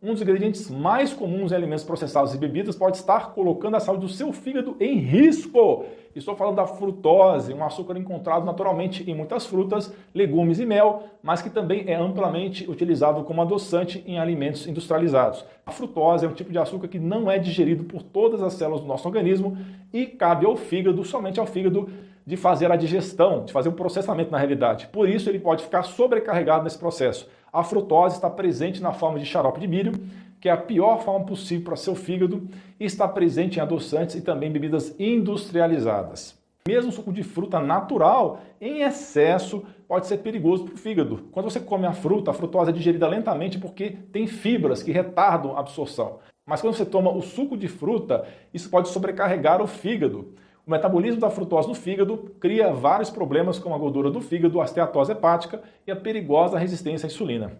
um dos ingredientes mais comuns em alimentos processados e bebidas pode estar colocando a saúde do seu fígado em risco. Estou falando da frutose, um açúcar encontrado naturalmente em muitas frutas, legumes e mel, mas que também é amplamente utilizado como adoçante em alimentos industrializados. A frutose é um tipo de açúcar que não é digerido por todas as células do nosso organismo e cabe ao fígado, somente ao fígado, de fazer a digestão, de fazer o um processamento na realidade. Por isso ele pode ficar sobrecarregado nesse processo. A frutose está presente na forma de xarope de milho, que é a pior forma possível para seu fígado, e está presente em adoçantes e também bebidas industrializadas. Mesmo suco de fruta natural, em excesso, pode ser perigoso para o fígado. Quando você come a fruta, a frutose é digerida lentamente porque tem fibras que retardam a absorção. Mas quando você toma o suco de fruta, isso pode sobrecarregar o fígado. O metabolismo da frutose no fígado cria vários problemas como a gordura do fígado, a esteatose hepática e a perigosa resistência à insulina.